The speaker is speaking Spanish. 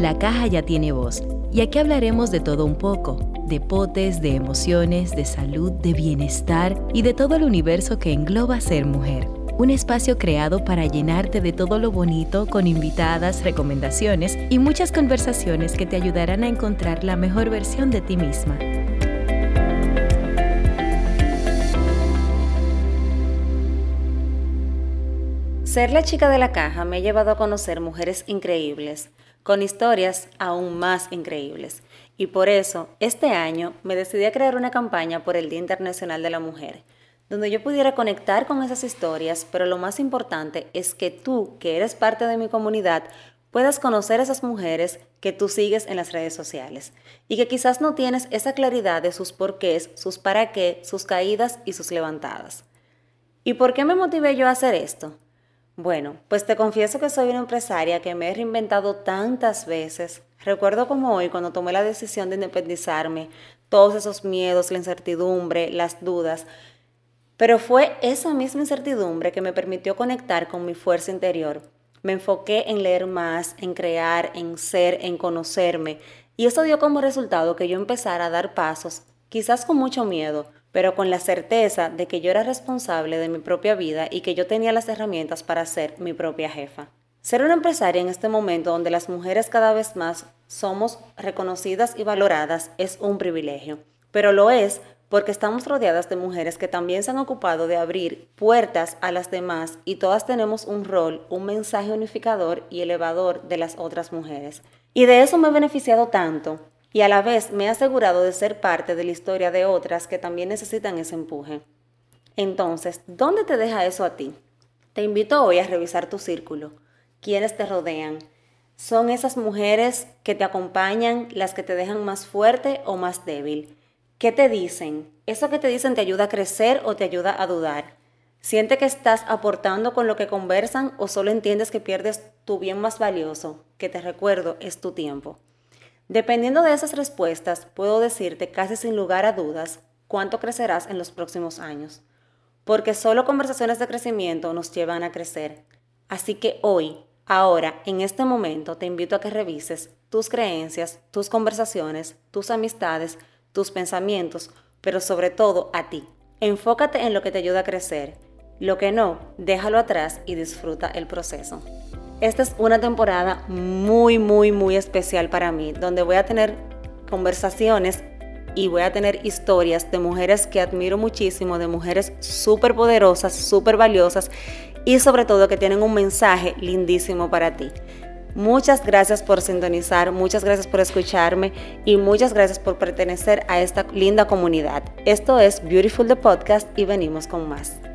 La caja ya tiene voz y aquí hablaremos de todo un poco, de potes, de emociones, de salud, de bienestar y de todo el universo que engloba ser mujer. Un espacio creado para llenarte de todo lo bonito con invitadas, recomendaciones y muchas conversaciones que te ayudarán a encontrar la mejor versión de ti misma. Ser la chica de la caja me ha llevado a conocer mujeres increíbles, con historias aún más increíbles. Y por eso, este año me decidí a crear una campaña por el Día Internacional de la Mujer, donde yo pudiera conectar con esas historias, pero lo más importante es que tú, que eres parte de mi comunidad, puedas conocer esas mujeres que tú sigues en las redes sociales y que quizás no tienes esa claridad de sus porqués, sus para qué, sus caídas y sus levantadas. ¿Y por qué me motivé yo a hacer esto? Bueno, pues te confieso que soy una empresaria que me he reinventado tantas veces. Recuerdo como hoy cuando tomé la decisión de independizarme, todos esos miedos, la incertidumbre, las dudas. Pero fue esa misma incertidumbre que me permitió conectar con mi fuerza interior. Me enfoqué en leer más, en crear, en ser, en conocerme. Y eso dio como resultado que yo empezara a dar pasos, quizás con mucho miedo, pero con la certeza de que yo era responsable de mi propia vida y que yo tenía las herramientas para ser mi propia jefa. Ser una empresaria en este momento donde las mujeres cada vez más somos reconocidas y valoradas es un privilegio, pero lo es porque estamos rodeadas de mujeres que también se han ocupado de abrir puertas a las demás y todas tenemos un rol, un mensaje unificador y elevador de las otras mujeres. Y de eso me he beneficiado tanto y a la vez me he asegurado de ser parte de la historia de otras que también necesitan ese empuje. Entonces, ¿dónde te deja eso a ti? Te invito hoy a revisar tu círculo. ¿Quiénes te rodean? ¿Son esas mujeres que te acompañan las que te dejan más fuerte o más débil? ¿Qué te dicen? ¿Eso que te dicen te ayuda a crecer o te ayuda a dudar? ¿Siente que estás aportando con lo que conversan o solo entiendes que pierdes tu bien más valioso, que te recuerdo es tu tiempo? Dependiendo de esas respuestas, puedo decirte casi sin lugar a dudas cuánto crecerás en los próximos años, porque solo conversaciones de crecimiento nos llevan a crecer. Así que hoy, ahora, en este momento, te invito a que revises tus creencias, tus conversaciones, tus amistades, tus pensamientos, pero sobre todo a ti. Enfócate en lo que te ayuda a crecer. Lo que no, déjalo atrás y disfruta el proceso. Esta es una temporada muy, muy, muy especial para mí, donde voy a tener conversaciones y voy a tener historias de mujeres que admiro muchísimo, de mujeres súper poderosas, súper valiosas y sobre todo que tienen un mensaje lindísimo para ti. Muchas gracias por sintonizar, muchas gracias por escucharme y muchas gracias por pertenecer a esta linda comunidad. Esto es Beautiful the Podcast y venimos con más.